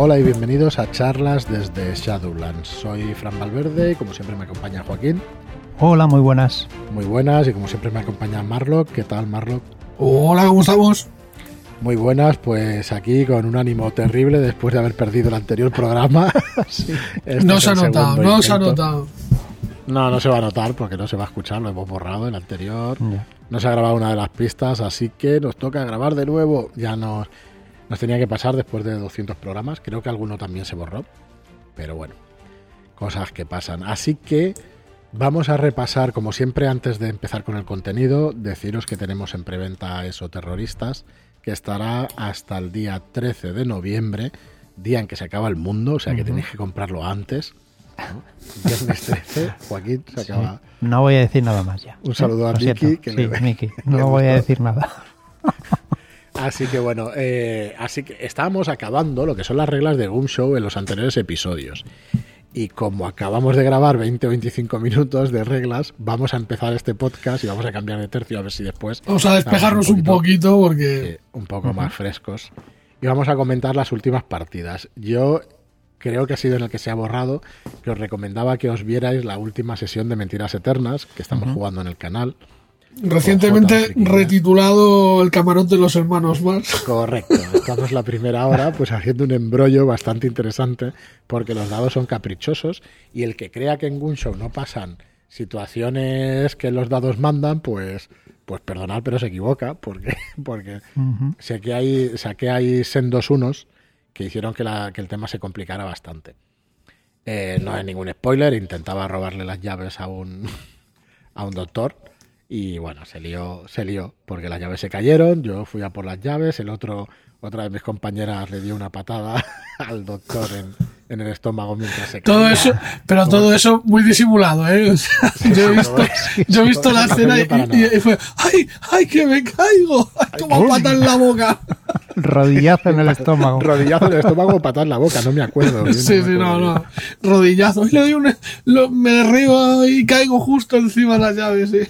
Hola y bienvenidos a charlas desde Shadowlands. Soy Fran Valverde y como siempre me acompaña Joaquín. Hola, muy buenas. Muy buenas y como siempre me acompaña Marlock. ¿Qué tal Marlock? Hola, ¿cómo estamos? Muy buenas, pues aquí con un ánimo terrible después de haber perdido el anterior programa. Este no se ha notado, no se ha notado. No, no se va a notar porque no se va a escuchar, lo hemos borrado el anterior. No se ha grabado una de las pistas, así que nos toca grabar de nuevo. Ya nos, nos tenía que pasar después de 200 programas. Creo que alguno también se borró. Pero bueno, cosas que pasan. Así que vamos a repasar, como siempre, antes de empezar con el contenido, deciros que tenemos en preventa eso, terroristas que estará hasta el día 13 de noviembre, día en que se acaba el mundo, o sea que tenéis que comprarlo antes. Viernes 13, Joaquín se acaba. No voy a decir nada más ya. Un saludo a Miki. Sí, Miki. No voy a decir nada. Así que bueno, eh, así que estábamos acabando lo que son las reglas de Goom Show en los anteriores episodios. Y como acabamos de grabar 20 o 25 minutos de reglas, vamos a empezar este podcast y vamos a cambiar de tercio a ver si después. Vamos a despejarnos un, poquito porque. un poco más frescos. Y vamos a comentar las últimas partidas. Yo creo que ha sido en el que se ha borrado, que os recomendaba que os vierais la última sesión de Mentiras Eternas que estamos jugando en el canal. Recientemente retitulado El camarote de los hermanos Mars. Correcto, estamos la primera hora pues haciendo un embrollo bastante interesante porque los dados son caprichosos y el que crea que en Gunshow no pasan situaciones que los dados mandan, pues pues perdonad, pero se equivoca porque porque sé que hay sé que hay sendos unos que hicieron que, la, que el tema se complicara bastante. Eh, no hay ningún spoiler, intentaba robarle las llaves a un a un doctor y bueno, se lió, se lió, porque las llaves se cayeron, yo fui a por las llaves, el otro, otra de mis compañeras le dio una patada al doctor en, en el estómago mientras se Todo eso, pero todo eso muy disimulado, ¿eh? yo he visto, yo he visto la escena y, fue, ¡ay, ay, que me caigo! ¡Toma pata en la boca! Rodillazo en el estómago. Rodillazo en el estómago o patada en la boca, no me acuerdo. Sí, sí, no, no. Rodillazo. Y le doy un, me derribo y caigo justo encima de las llaves, sí.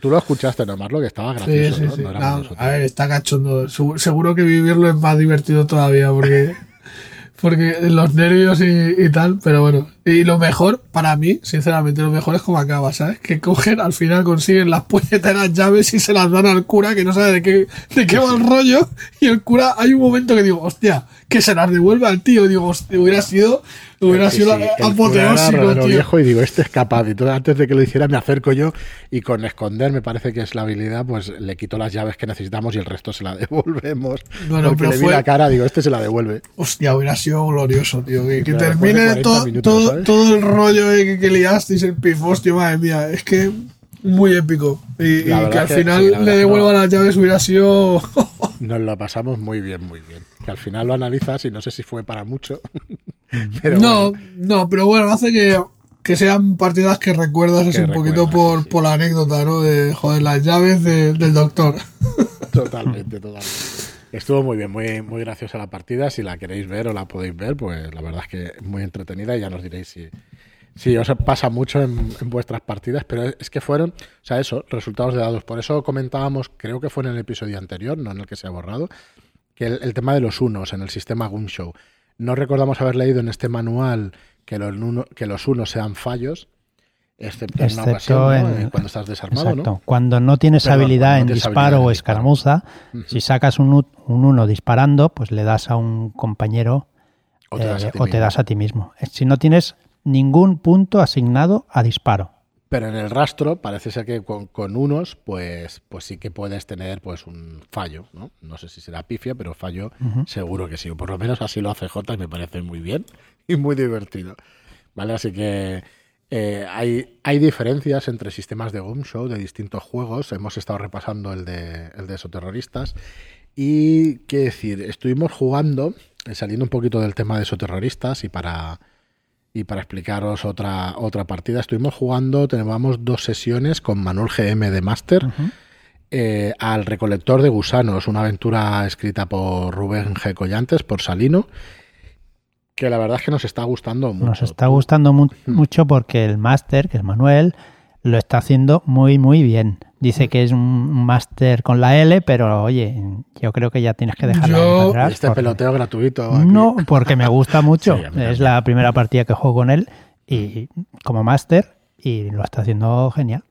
Tú lo escuchaste nomás, lo que estaba gracioso, ¿no? a ver, está cachondo. Seguro que vivirlo es más divertido todavía porque, porque los nervios y, tal, pero bueno. Y lo mejor, para mí, sinceramente, lo mejor es como acaba, ¿sabes? Que cogen, al final consiguen las puñeteras llaves y se las dan al cura que no sabe de qué, de qué va el rollo. Y el cura, hay un momento que digo, hostia, que se las devuelve al tío. Digo, hubiera sido Hubiera sido sí, apoteósico, tío. viejo y digo, este es capaz. Y todo, antes de que lo hiciera me acerco yo y con esconder, me parece que es la habilidad, pues le quito las llaves que necesitamos y el resto se la devolvemos. Bueno, Porque pero le vi la cara, digo, este se la devuelve. Hostia, hubiera sido glorioso, tío. Que, termine todo, todo, todo, el rollo que, que liasteis, el pifos, tío, madre mía. Es que muy épico. Y, que al final le devuelvan las llaves hubiera sido... Nos lo pasamos muy bien, muy bien. Que al final lo analizas y no sé si fue para mucho. no, no, pero bueno, hace que, que sean partidas que recuerdas así un poquito por, por la anécdota, ¿no? De joder, las llaves del doctor. Totalmente, totalmente. Estuvo muy bien, muy, muy graciosa la partida. Si la queréis ver o la podéis ver, pues la verdad es que muy entretenida y ya nos diréis si, si os pasa mucho en, vuestras partidas, pero es que fueron, o sea, eso, resultados de dados. Por eso comentábamos, creo que fue en el episodio anterior, no en el que se ha borrado, que el, tema de los unos en el sistema Gunshow. No recordamos haber leído en este manual que los, que los unos sean fallos, excepto, en ocasión, cuando estás desarmado. Exacto. Cuando no tienes habilidad en disparo o escaramuza, si sacas un, un uno disparando, pues le das a un compañero o te, das, a eh, te das a ti mismo. Si no tienes ningún punto asignado a disparo. Pero en el rastro parece ser que con, unos, pues, pues sí que puedes tener pues un fallo, ¿no? No sé si será pifia, pero fallo seguro que sí. O por lo menos así lo hace J y me parece muy bien y muy divertido. ¿Vale? Así que eh, hay, hay diferencias entre sistemas de Game Show de distintos juegos. Hemos estado repasando el de, el de esoterroristas. Y qué decir, estuvimos jugando, eh, saliendo un poquito del tema de esoterroristas y para y para explicaros otra, otra partida, estuvimos jugando, tenemos dos sesiones con Manuel GM de Master. Eh, al Recolector de Gusanos, una aventura escrita por Rubén G. Collantes, por Salino, que la verdad es que nos está gustando mucho. Nos está gustando hmm. mucho porque el máster, que es Manuel, lo está haciendo muy, muy bien. Dice que es un máster con la L, pero oye, yo creo que ya tienes que dejarlo atrás. Este peloteo gratuito. No, porque me gusta mucho. es la primera partida que juego con él y como máster y lo está haciendo genial.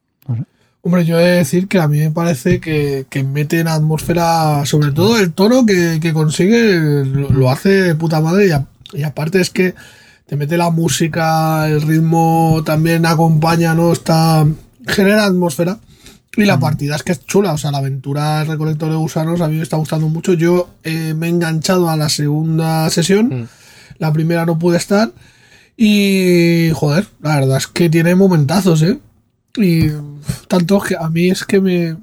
Hombre, yo he de decir que a mí me parece que, mete en atmósfera, sobre todo el tono que, consigue, lo, hace de puta madre y, y aparte es que te mete la música, el ritmo también acompaña, ¿no? Está, genera atmósfera. Y la partida es que es chula, o sea, la aventura del recolector de gusanos a mí me está gustando mucho. Yo eh, me he enganchado a la segunda sesión, mm. la primera no pude estar. Y, joder, la verdad es que tiene momentazos, ¿eh? Y tanto que a mí es que me...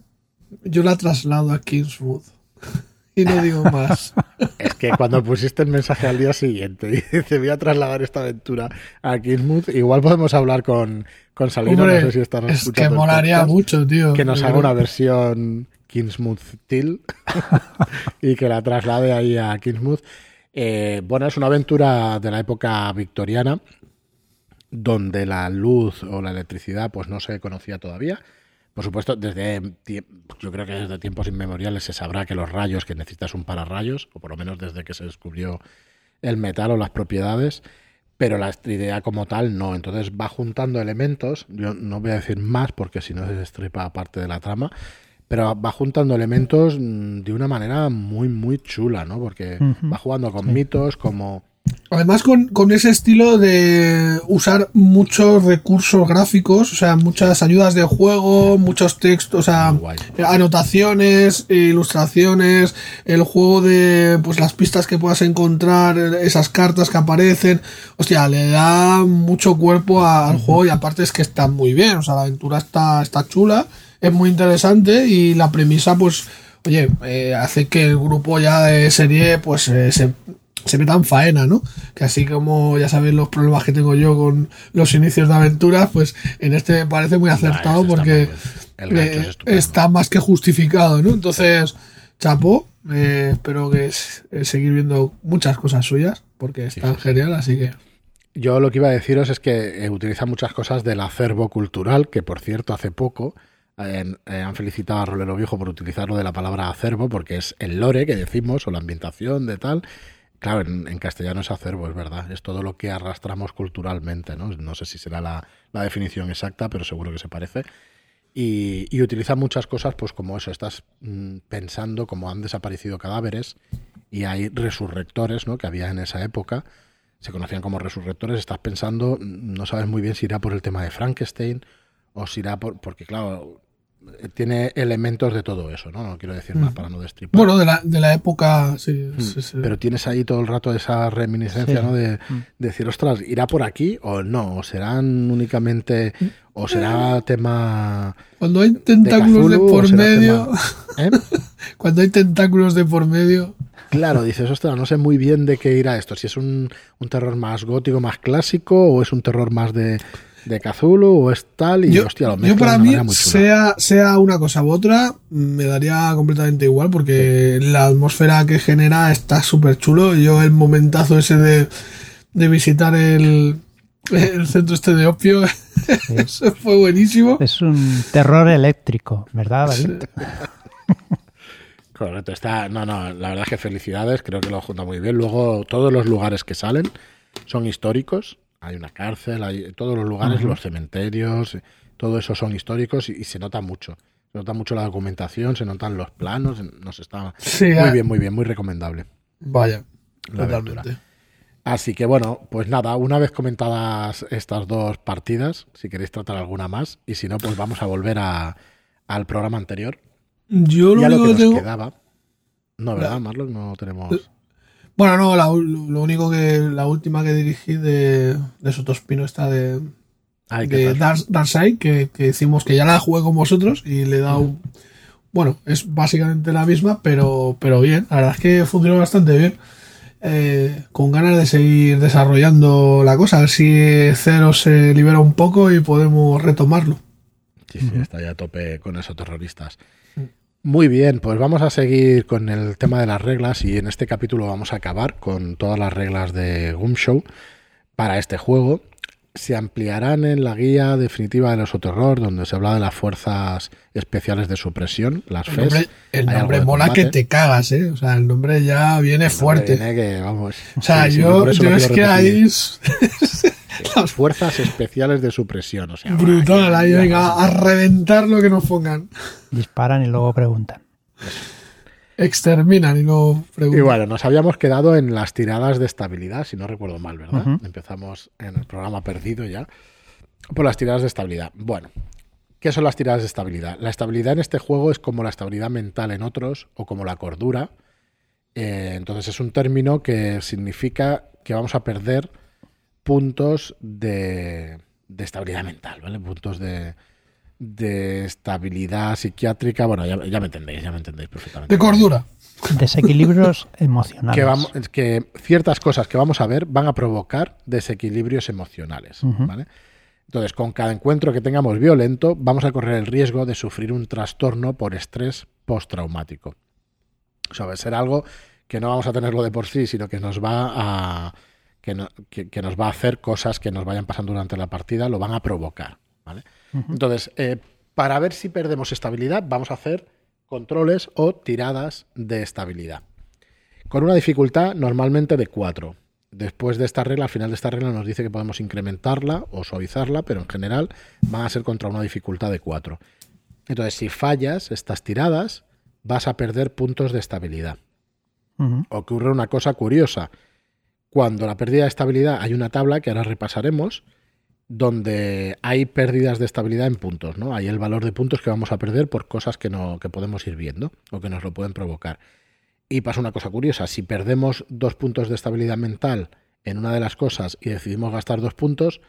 Yo la traslado a Kingswood y no digo más. Es que cuando pusiste el mensaje al día siguiente y dice voy a trasladar esta aventura a Kingsmouth, igual podemos hablar con, con Salino, no sé si estás Es que molaría mucho, tío. Que nos haga una versión Kingsmouth Till y que la traslade ahí a Kingsmouth. Eh, bueno, es una aventura de la época victoriana donde la luz o la electricidad pues no se conocía todavía por supuesto, desde yo creo que desde tiempos inmemoriales se sabrá que los rayos, que necesitas un pararrayos, o por lo menos desde que se descubrió el metal o las propiedades, pero la idea como tal no. Entonces va juntando elementos, yo no voy a decir más porque si no se destripa parte de la trama, pero va juntando elementos mm, de una manera muy, muy chula, ¿no? Porque va jugando con mitos como Además con, ese estilo de usar muchos recursos gráficos, o sea, muchas ayudas de juego, muchos textos, o sea, anotaciones, ilustraciones, el juego de pues las pistas que puedas encontrar, esas cartas que aparecen, hostia, le da mucho cuerpo al juego y aparte es que está muy bien, o sea, la aventura está, está chula, es muy interesante y la premisa pues oye, eh, hace que el grupo ya de serie pues eh, se se metan faena, ¿no? Que así como ya sabéis los problemas que tengo yo con los inicios de aventuras, pues en este me parece muy acertado porque eh, está más que justificado, ¿no? Entonces, chapo, eh, espero que es, seguir viendo muchas cosas suyas porque está genial, así que... Yo lo que iba a deciros es que eh, utiliza muchas cosas del acervo cultural, que por cierto hace poco han felicitado a Rolero Viejo por utilizarlo de la palabra acervo, porque es el lore que decimos, o la ambientación de tal, Claro, en, castellano es acervo, es verdad. Es todo lo que arrastramos culturalmente, ¿no? No sé si será la, definición exacta, pero seguro que se parece. Y, utiliza muchas cosas, pues como eso, estás mm, pensando cómo han desaparecido cadáveres y hay resurrectores, ¿no? Que había en esa época, se conocían como resurrectores, estás pensando, mm, no sabes muy bien si irá por el tema de Frankenstein o si irá por, porque claro, tiene elementos de todo eso, ¿no? No quiero decir más mm. para no destripar. Bueno, de la, de la época, sí, mm. Pero tienes ahí todo el rato esa reminiscencia, ¿no? De, mm. decir, ostras, ¿irá por aquí o no? ¿O serán únicamente... ¿O será tema... Cuando hay tentáculos de, por medio... ¿eh? Cuando hay tentáculos de por medio... Claro, dices, ostras, no sé muy bien de qué irá esto. Si es un, un terror más gótico, más clásico, o es un terror más de de Cthulhu o es tal y yo, hostia, lo yo para mí, sea, sea una cosa u otra, me daría completamente igual porque la atmósfera que genera está súper chulo. Yo el momentazo ese de, de visitar el, el centro este de opio, eso fue buenísimo. Es un terror eléctrico, ¿verdad, David? Correcto, está, no, no, la verdad es que felicidades, creo que lo junta muy bien. Luego, todos los lugares que salen son históricos, hay una cárcel, hay todos los lugares, los cementerios, todo eso son históricos y, se nota mucho. Se nota mucho la documentación, se notan los planos, nos está muy ah. bien, muy bien, muy recomendable. Vaya, totalmente. Así que bueno, pues nada, una vez comentadas estas dos partidas, si queréis tratar alguna más, y si no, pues vamos a volver a, al programa anterior. Yo lo, ya lo que nos quedaba. No, ¿verdad, Marlon? No tenemos. Bueno, no, lo único que. La última que dirigí de, de Sotospino está de. de Dark, que, que decimos que ya la jugué con vosotros y le he dado. un Bueno, es básicamente la misma, pero, pero bien. La verdad es que funcionó bastante bien. Eh, con ganas de seguir desarrollando la cosa, a ver si Cero se libera un poco y podemos retomarlo. Sí, sí, está ya a tope con esos terroristas. Muy bien, pues vamos a seguir con el tema de las reglas y en este capítulo vamos a acabar con todas las reglas de Show para este juego. Se ampliarán en la guía definitiva del Osoterror, donde se habla de las fuerzas especiales de supresión, las el Nombre, el nombre mola que te cagas, ¿eh? O sea, el nombre ya viene fuerte. que, vamos, o sea, yo, yo es que ahí... las fuerzas especiales de supresión, o sea... Brutal, ahí venga, a reventar lo que nos pongan. Disparan y luego preguntan. Exterminan y no preguntan. Y bueno, nos habíamos quedado en las tiradas de estabilidad, si no recuerdo mal, ¿verdad? Empezamos en el programa perdido ya. Por las tiradas de estabilidad. Bueno, ¿qué son las tiradas de estabilidad? La estabilidad en este juego es como la estabilidad mental en otros o como la cordura. Eh, entonces es un término que significa que vamos a perder puntos de, de estabilidad mental, ¿vale? Puntos de, de estabilidad psiquiátrica. Bueno, ya, me entendéis, ya me entendéis perfectamente. De cordura. Desequilibrios emocionales. Que, vamos, que ciertas cosas que vamos a ver van a provocar desequilibrios emocionales. Entonces, con cada encuentro que tengamos violento, vamos a correr el riesgo de sufrir un trastorno por estrés postraumático. O sea, va a ser algo que no vamos a tenerlo de por sí, sino que nos va a. Que, nos va a hacer cosas que nos vayan pasando durante la partida, lo van a provocar. ¿Vale? Entonces, eh, para ver si perdemos estabilidad, vamos a hacer controles o tiradas de estabilidad. Con una dificultad normalmente de 4. Después de esta regla, al final de esta regla nos dice que podemos incrementarla o suavizarla, pero en general van a ser contra una dificultad de 4. Entonces, si fallas estas tiradas, vas a perder puntos de estabilidad. Ocurre una cosa curiosa. Cuando la pérdida de estabilidad hay una tabla que ahora repasaremos, donde hay pérdidas de estabilidad en puntos, ¿no? Hay el valor de puntos que vamos a perder por cosas que, no, que podemos ir viendo o que nos lo pueden provocar. Y pasa una cosa curiosa, si perdemos dos puntos de estabilidad mental en una de las cosas y decidimos gastar dos puntos,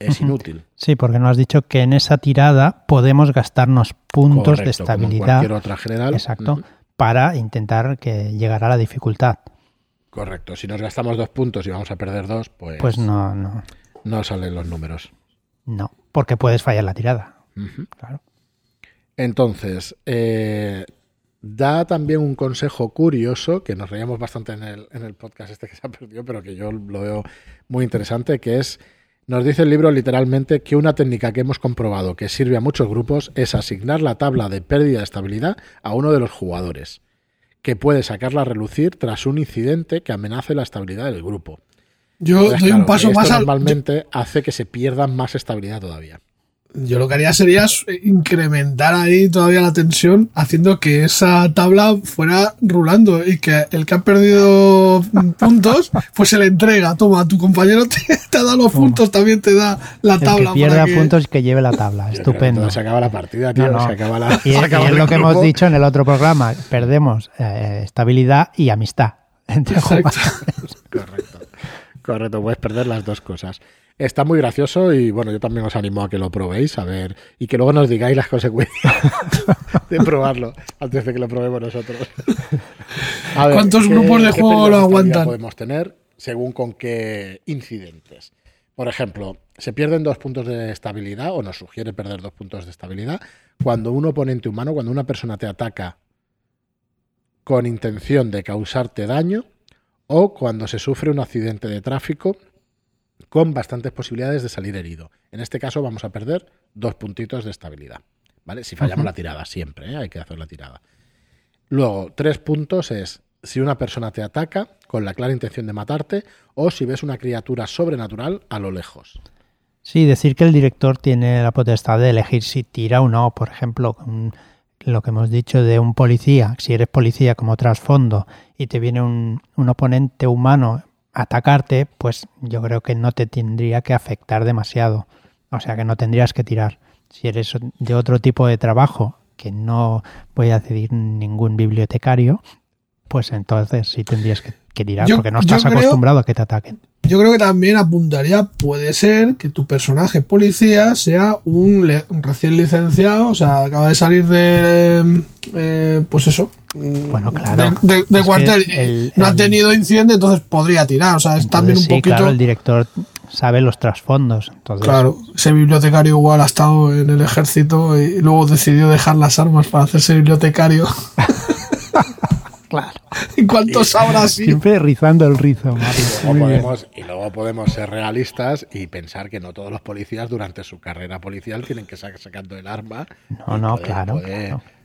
es inútil. Sí, porque nos has dicho que en esa tirada podemos gastarnos puntos de estabilidad. Como otra general. Exacto, para intentar que llegara a la dificultad. Correcto. Si nos gastamos dos puntos y vamos a perder dos, pues. Pues no, no no salen los números. No, porque puedes fallar la tirada. Claro. Entonces, eh, da también un consejo curioso, que nos reíamos bastante en el, en el podcast este que se ha perdido, pero que yo lo veo muy interesante, que es, nos dice el libro literalmente que una técnica que hemos comprobado que sirve a muchos grupos es asignar la tabla de pérdida de estabilidad a uno de los jugadores, que puede sacarla a relucir tras un incidente que amenace la estabilidad del grupo. Yo doy un paso más al. Normalmente hace que se pierda más estabilidad todavía. Yo lo que haría sería incrementar ahí todavía la tensión, haciendo que esa tabla fuera rulando y que el que ha perdido puntos, pues se le entrega. Toma, tu compañero te, ha dado los puntos, también te da la tabla. El que pierda puntos que lleve la tabla. Estupendo. Se acaba la partida, tío. Se acaba la, y, es lo que hemos dicho en el otro programa. Perdemos eh, estabilidad y amistad entre Correcto. Correcto, puedes perder las dos cosas. Está muy gracioso y bueno, yo también os animo a que lo probéis, a ver, y que luego nos digáis las consecuencias de probarlo antes de que lo probemos nosotros. ¿Cuántos grupos de juego lo aguantan? Podemos tener según con qué incidentes. Por ejemplo, se pierden dos puntos de estabilidad o nos sugiere perder dos puntos de estabilidad cuando un oponente humano, cuando una persona te ataca con intención de causarte daño o cuando se sufre un accidente de tráfico con bastantes posibilidades de salir herido. En este caso vamos a perder dos puntitos de estabilidad. ¿vale? Si fallamos la tirada, siempre ¿eh? hay que hacer la tirada. Luego, tres puntos es si una persona te ataca con la clara intención de matarte o si ves una criatura sobrenatural a lo lejos. Sí, decir que el director tiene la potestad de elegir si tira o no. Por ejemplo, lo que hemos dicho de un policía, si eres policía como trasfondo y te viene un, oponente humano a atacarte, pues yo creo que no te tendría que afectar demasiado. O sea que no tendrías que tirar. Si eres de otro tipo de trabajo, que no voy a decir ningún bibliotecario, pues entonces sí tendrías que, tirar, porque no estás acostumbrado a que te ataquen. Yo creo que también apuntaría, puede ser que tu personaje policía sea un, recién licenciado, o sea, acaba de salir de, eh, pues eso, bueno, claro. De, cuartel. no ha tenido incidente, entonces podría tirar. O sea, es también un poquito. Claro, el director sabe los trasfondos. Entonces... Claro, ese bibliotecario igual ha estado en el ejército y luego decidió dejar las armas para hacerse bibliotecario. claro. ¿Y cuántos habrá así? Siempre rizando el rizo, y luego podemos ser realistas y pensar que no todos los policías durante su carrera policial tienen que estar sacando el arma. No, no, claro,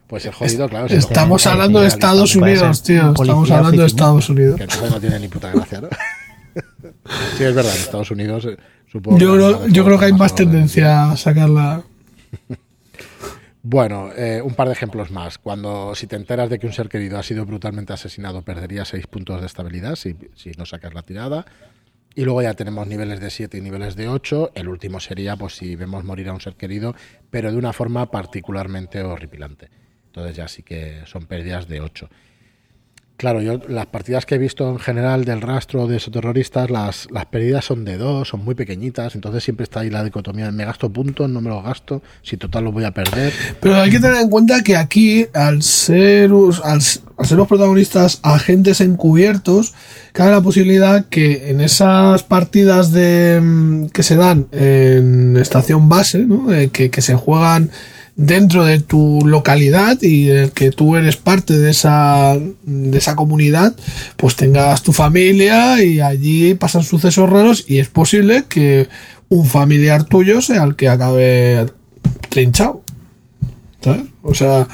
Pues es jodido, claro. Estamos hablando de Estados Unidos, tío. Estamos hablando de Estados Unidos. Que entonces no tiene ni puta gracia, ¿no? sí, es verdad, en Estados Unidos eh, supongo. Yo, creo, yo creo que hay más tendencia a sacarla. Bueno, eh, un par de ejemplos más. Cuando si te enteras de que un ser querido ha sido brutalmente asesinado, perdería 6 puntos de estabilidad si, si, no sacas la tirada. Y luego ya tenemos niveles de 7 y niveles de 8. El último sería pues si vemos morir a un ser querido, pero de una forma particularmente horripilante. Entonces ya sí que son pérdidas de 8. Claro, yo las partidas que he visto en general del rastro de esos terroristas, las, las pérdidas son de dos, son muy pequeñiñitas, entonces siempre está ahí la dicotomía, me gasto puntos, no me los gasto, si total los voy a perder. Pero hay que tener en cuenta que aquí, al ser, al, ser los protagonistas agentes encubiertos, cabe la posibilidad que en esas partidas de mm, que se dan en estación base, ¿no? Eh, que, que se juegan dentro de tu localidad y del que tú eres parte de esa, de esa comunidad, pues tengas tu familia y allí pasan sucesos raros y es posible que un familiar tuyo sea el que acabe trinchado. O sea,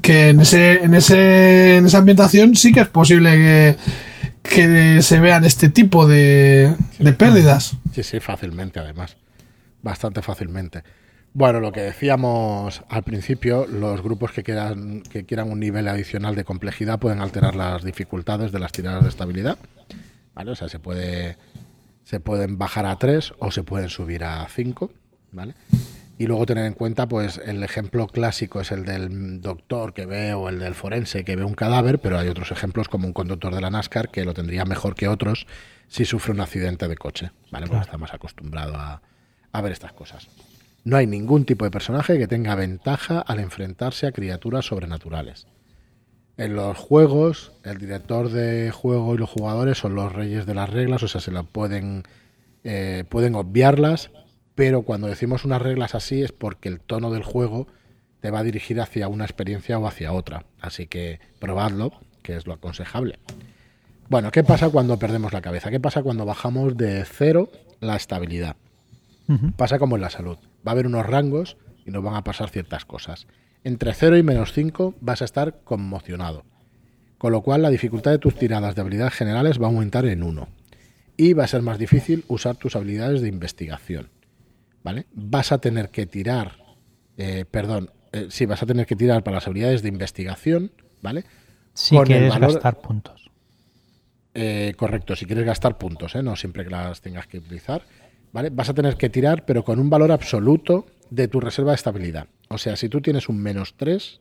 que en ese, en ese, en esa ambientación sí que es posible que, que se vean este tipo de, de pérdidas. Sí, sí, fácilmente además. Bastante fácilmente. Bueno, lo que decíamos al principio, los grupos que quieran, que quieran un nivel adicional de complejidad pueden alterar las dificultades de las tiradas de estabilidad. ¿vale? O sea, se, puede, se pueden bajar a 3 o se pueden subir a 5. ¿vale? Y luego tener en cuenta, pues el ejemplo clásico es el del doctor que ve o el del forense que ve un cadáver, pero hay otros ejemplos como un conductor de la NASCAR que lo tendría mejor que otros si sufre un accidente de coche, ¿vale? Porque está más acostumbrado a, a ver estas cosas. No hay ningún tipo de personaje que tenga ventaja al enfrentarse a criaturas sobrenaturales. En los juegos, el director de juego y los jugadores son los reyes de las reglas, o sea, se la pueden, eh, pueden obviarlas, pero cuando decimos unas reglas así es porque el tono del juego te va a dirigir hacia una experiencia o hacia otra. Así que probadlo, que es lo aconsejable. Bueno, ¿qué pasa cuando perdemos la cabeza? ¿Qué pasa cuando bajamos de cero la estabilidad? Pasa como en la salud. Va a haber unos rangos y nos van a pasar ciertas cosas. Entre 0 y menos 5 vas a estar conmocionado. Con lo cual la dificultad de tus tiradas de habilidades generales va a aumentar en 1. Y va a ser más difícil usar tus habilidades de investigación. ¿Vale? Vas a tener que tirar, eh, perdón, eh, sí, vas a tener que tirar para las habilidades de investigación, ¿vale? Si quieres gastar puntos. Eh, correcto, si quieres gastar puntos, ¿eh? no siempre que las tengas que utilizar. Vas a tener que tirar, pero con un valor absoluto de tu reserva de estabilidad. O sea, si tú tienes un menos 3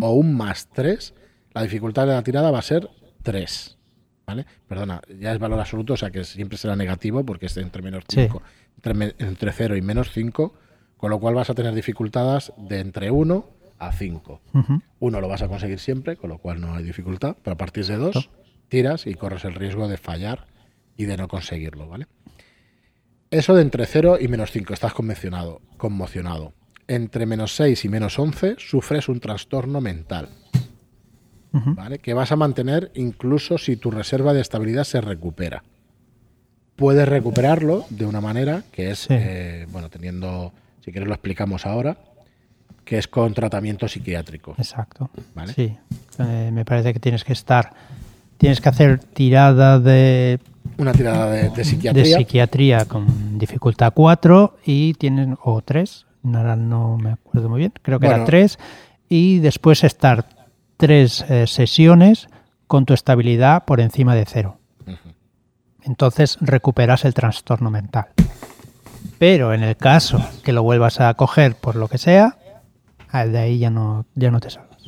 o un más 3, la dificultad de la tirada va a ser 3. ¿Vale? Perdona, ya es valor absoluto, o sea que siempre será negativo porque es entre menos 5, entre, 0 y menos 5, con lo cual vas a tener dificultades de entre 1 a 5. 1 lo vas a conseguir siempre, con lo cual no hay dificultad, pero a partir de 2 tiras y corres el riesgo de fallar y de no conseguirlo, ¿vale? Eso de entre 0 y menos 5, estás conmocionado, conmocionado. Entre menos 6 y menos 11 sufres un trastorno mental. ¿Vale? Que vas a mantener incluso si tu reserva de estabilidad se recupera. Puedes recuperarlo de una manera que es, eh, bueno, teniendo, si quieres lo explicamos ahora, que es con tratamiento psiquiátrico. Exacto. Sí, eh, me parece que tienes que estar, tienes que hacer tirada de una tirada de, psiquiatría. De psiquiatría con dificultad 4 y tienen, o 3, ahora no me acuerdo muy bien, creo que era 3, y después estar 3 eh, sesiones con tu estabilidad por encima de 0. Entonces recuperas el trastorno mental. Pero en el caso que lo vuelvas a coger por lo que sea, de ahí ya no, ya no te salvas.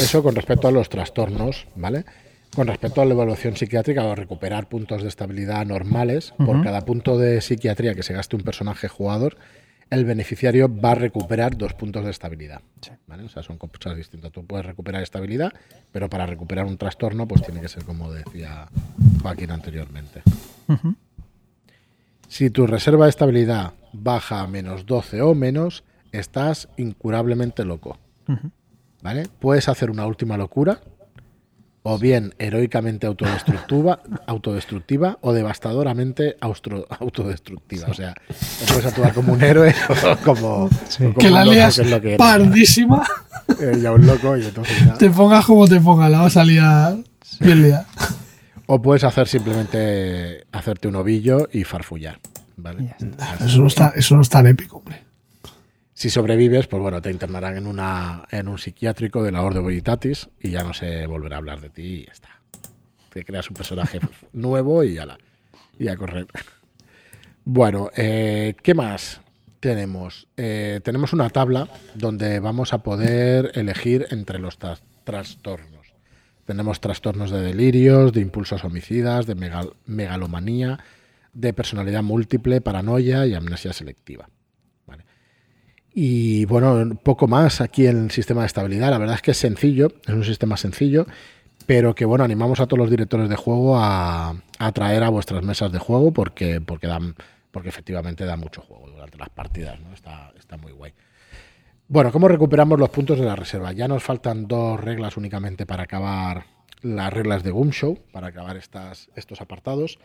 Eso con respecto a los trastornos, ¿vale? Con respecto a la evaluación psiquiátrica o recuperar puntos de estabilidad normales, por cada punto de psiquiatría que se gaste un personaje jugador, el beneficiario va a recuperar dos puntos de estabilidad. O sea, son cosas distintas. Tú puedes recuperar estabilidad, pero para recuperar un trastorno, pues tiene que ser como decía Joaquín anteriormente. Si tu reserva de estabilidad baja a menos 12 o menos, estás incurablemente loco. ¿Vale? Puedes hacer una última locura, o bien heroicamente autodestructiva, autodestructiva o devastadoramente autodestructiva. O sea, puedes actuar como un héroe o como, que la lías pardísima. Eh, ya un loco y entonces Te pongas como te pongas, la vas a liar bien liada. O puedes hacer simplemente hacerte un ovillo y farfullar. ¿vale? Eso, no está, eso no es tan épico, hombre. Si sobrevives, pues bueno, te internarán en, una, en un psiquiátrico de la Orde Volitatis y ya no se volverá a hablar de ti y ya está. Te creas un personaje nuevo y ya la, y a correr. Bueno, eh, ¿qué más tenemos? Eh, tenemos una tabla donde vamos a poder elegir entre los trastornos. Tenemos trastornos de delirios, de impulsos homicidas, de megalomanía, de personalidad múltiple, paranoia y amnesia selectiva. Y bueno, poco más aquí en el sistema de estabilidad. La verdad es que es sencillo, es un sistema sencillo, pero que bueno, animamos a todos los directores de juego a, a traer a vuestras mesas de juego porque, porque, dan, porque efectivamente da mucho juego durante las partidas. ¿no? Está, está muy guay. Bueno, ¿cómo recuperamos los puntos de la reserva? Ya nos faltan dos reglas únicamente para acabar las reglas de Boom Show, para acabar estas, estos apartados.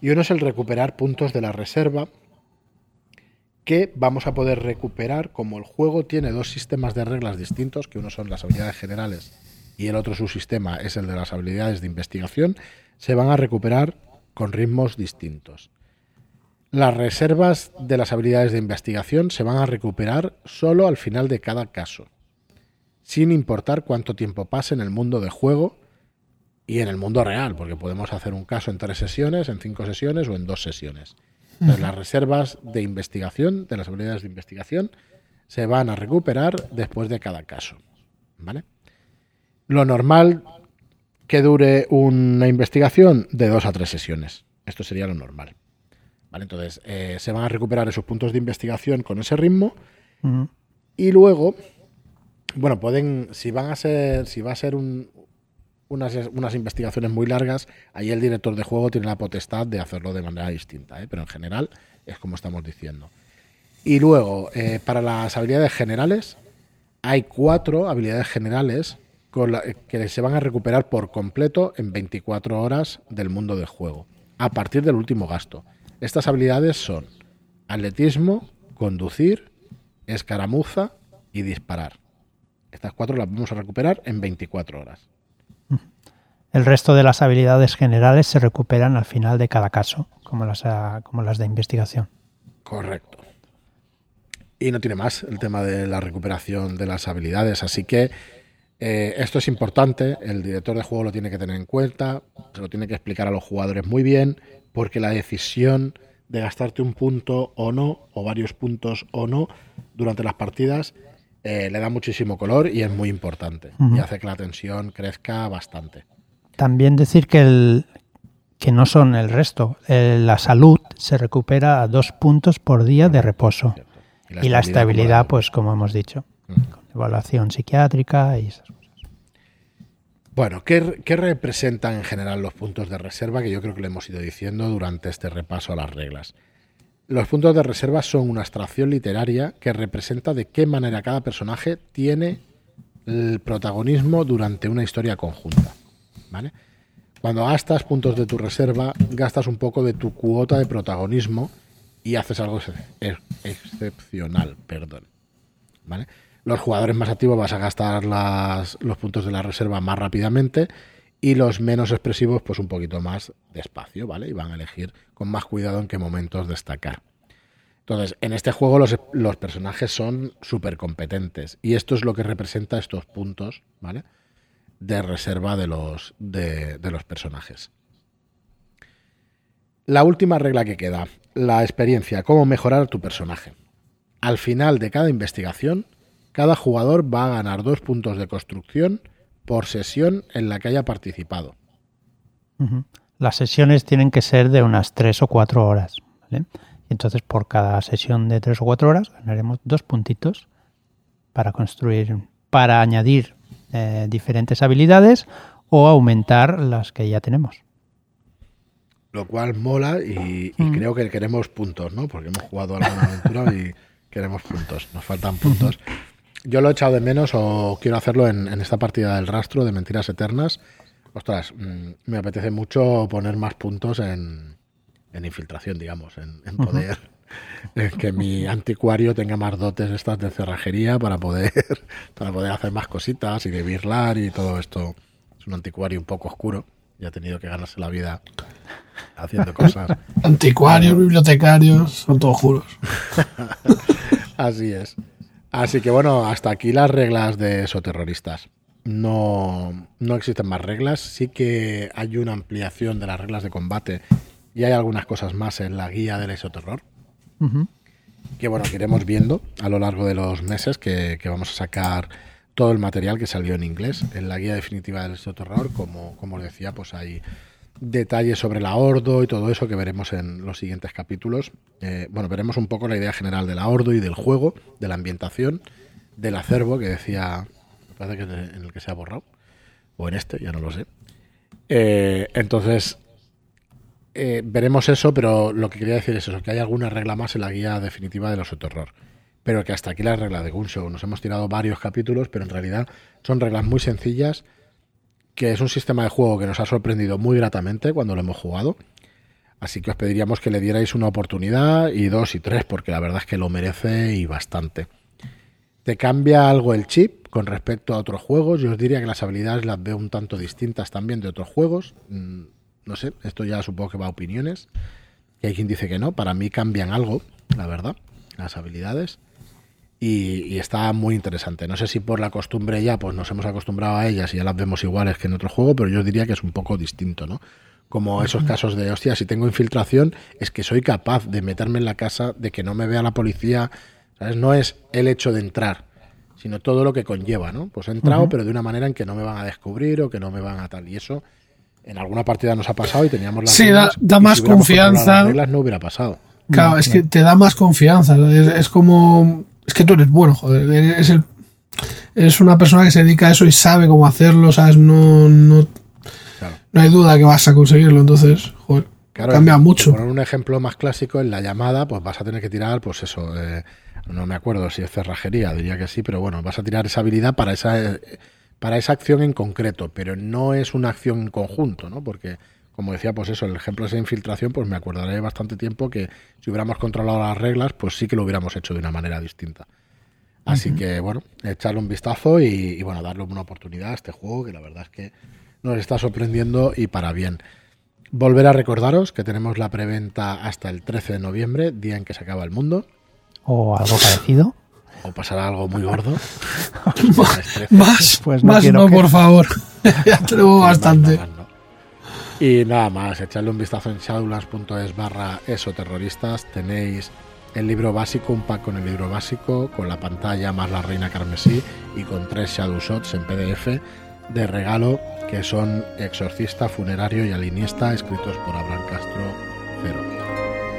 Y uno es el recuperar puntos de la reserva que vamos a poder recuperar como el juego tiene dos sistemas de reglas distintos, que uno son las habilidades generales y el otro subsistema es el de las habilidades de investigación, se van a recuperar con ritmos distintos. Las reservas de las habilidades de investigación se van a recuperar solo al final de cada caso, sin importar cuánto tiempo pase en el mundo de juego y en el mundo real, porque podemos hacer un caso en tres sesiones, en cinco sesiones o en dos sesiones las reservas de investigación, de las habilidades de investigación, se van a recuperar después de cada caso. ¿Vale? Lo normal que dure una investigación de dos a tres sesiones. Esto sería lo normal. ¿Vale? Entonces, eh, se van a recuperar esos puntos de investigación con ese ritmo. Y luego, bueno, pueden, si van a ser, si va a ser un, unas, investigaciones muy largas, ahí el director de juego tiene la potestad de hacerlo de manera distinta, ¿eh? pero en general es como estamos diciendo. Y luego, eh, para las habilidades generales, hay cuatro habilidades generales que se van a recuperar por completo en 24 horas del mundo del juego, a partir del último gasto. Estas habilidades son atletismo, conducir, escaramuza y disparar. Estas cuatro las vamos a recuperar en 24 horas. El resto de las habilidades generales se recuperan al final de cada caso, como las, ah, como las de investigación. Correcto. Y no tiene más el tema de la recuperación de las habilidades, así que eh, esto es importante, el director de juego lo tiene que tener en cuenta, se lo tiene que explicar a los jugadores muy bien, porque la decisión de gastarte un punto o no, o varios puntos o no, durante las partidas, eh, le da muchísimo color y es muy importante. Y hace que la tensión crezca bastante. También decir que, el, que no son el resto. la salud se recupera a dos puntos por día de reposo. Y la, estabilidad, pues como hemos dicho, con evaluación psiquiátrica y esas cosas. Bueno, ¿qué, ¿qué, representan en general los puntos de reserva? Que yo creo que lo hemos ido diciendo durante este repaso a las reglas. Los puntos de reserva son una abstracción literaria que representa de qué manera cada personaje tiene el protagonismo durante una historia conjunta. Cuando gastas puntos de tu reserva, gastas un poco de tu cuota de protagonismo y haces algo excepcional, perdón. ¿Vale? Los jugadores más activos vas a gastar los puntos de la reserva más rápidamente y los menos expresivos pues un poquito más despacio, ¿vale? Y van a elegir con más cuidado en qué momentos destacar. Entonces, en este juego los, los personajes son súper competentes y esto es lo que representa estos puntos, ¿vale? De reserva de los, de, los personajes. La última regla que queda, la experiencia, cómo mejorar tu personaje. Al final de cada investigación, cada jugador va a ganar dos puntos de construcción por sesión en la que haya participado. Las sesiones tienen que ser de unas tres o cuatro horas. Entonces, por cada sesión de tres o cuatro horas, ganaremos dos puntitos para construir, para añadir eh, diferentes habilidades o aumentar las que ya tenemos. Lo cual mola y, mm. creo que queremos puntos, ¿no? Porque hemos jugado a la aventura y queremos puntos, nos faltan puntos. Yo lo he echado de menos o quiero hacerlo en, esta partida del rastro de Mentiras Eternas, ostras, mm, me apetece mucho poner más puntos en, en infiltración, digamos, en, poder que mi anticuario tenga más dotes estas de cerrajería para poder para poder hacer más cositas y de birlar y todo esto. Es un anticuario un poco oscuro y ha tenido que ganarse la vida haciendo cosas. Anticuarios, bibliotecarios, son todos juros. Así es. Así que bueno, hasta aquí las reglas de esoterroristas. No, no existen más reglas. Sí que hay una ampliación de las reglas de combate y hay algunas cosas más en la guía del Que bueno, que iremos viendo a lo largo de los meses que, vamos a sacar todo el material que salió en inglés. En la guía definitiva del esoterror, como, como os decía, pues hay detalles sobre la Ordo y todo eso que veremos en los siguientes capítulos. Eh, bueno, veremos un poco la idea general de la Ordo y del juego, de la ambientación, del acervo que decía, me parece que en el que se ha borrado, o en este, ya no lo sé. Eh, entonces, eh, veremos eso, pero lo que quería decir es eso, que hay alguna regla más en la guía definitiva de los terror. Pero que hasta aquí la regla de Gunshow. Nos hemos tirado varios capítulos, pero en realidad son reglas muy sencillas que es un sistema de juego que nos ha sorprendido muy gratamente cuando lo hemos jugado. Así que os pediríamos que le dierais una oportunidad y dos y tres, porque la verdad es que lo merece y bastante. Te cambia algo el chip con respecto a otros juegos. Yo os diría que las habilidades las veo un tanto distintas también de otros juegos. No sé, esto ya supongo que va a opiniones. Y hay quien dice que no. Para mí cambian algo, la verdad, las habilidades y, está muy interesante. No sé si por la costumbre ya, pues nos hemos acostumbrado a ellas y ya las vemos iguales que en otro juego, pero yo diría que es un poco distinto, ¿no? Como esos casos de, hostia, si tengo infiltración, es que soy capaz de meterme en la casa, de que no me vea la policía, ¿sabes? No es el hecho de entrar, sino todo lo que conlleva, ¿no? Pues he entrado, pero de una manera en que no me van a descubrir o que no me van a tal. Y eso en alguna partida nos ha pasado y teníamos las Sí, da, más confianza. Las reglas no hubiera pasado. Claro, es que te da más confianza. es como es que tú eres bueno, joder. Eres, el, eres una persona que se dedica a eso y sabe cómo hacerlo, ¿sabes? No, no, no hay duda que vas a conseguirlo, entonces, joder. cambia mucho. Por un ejemplo más clásico, en la llamada, pues vas a tener que tirar, pues eso, eh, no me acuerdo si es cerrajería, diría que sí, pero bueno, vas a tirar esa habilidad para esa, para esa acción en concreto, pero no es una acción en conjunto, ¿no? Porque como decía, pues eso, el ejemplo de esa infiltración, pues me acordaré bastante tiempo que si hubiéramos controlado las reglas, pues sí que lo hubiéramos hecho de una manera distinta. Así que, bueno, echarle un vistazo y, bueno, darle una oportunidad a este juego, que la verdad es que nos está sorprendiendo y para bien. Volver a recordaros que tenemos la preventa hasta el 13 de noviembre, día en que se acaba el mundo. O algo parecido. O pasará algo muy gordo. más, pues no más no, por favor. ya tenemos bastante. Y nada más, echarle un vistazo en shadowlands.es barra esoterroristas. Tenéis el libro básico, un pack con el libro básico, con la pantalla más la reina carmesí y con tres shadow shots en PDF de regalo que son Exorcista, Funerario y Alinista, escritos por Abraham Castro Cero.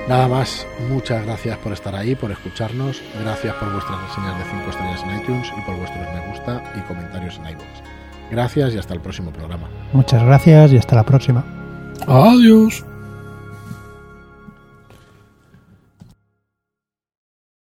Nada más, muchas gracias por estar ahí, por escucharnos, gracias por vuestras reseñas de 5 estrellas en iTunes y por vuestros me gusta y comentarios en iVoox. Gracias y hasta el próximo programa. Muchas gracias y hasta la próxima. Adiós.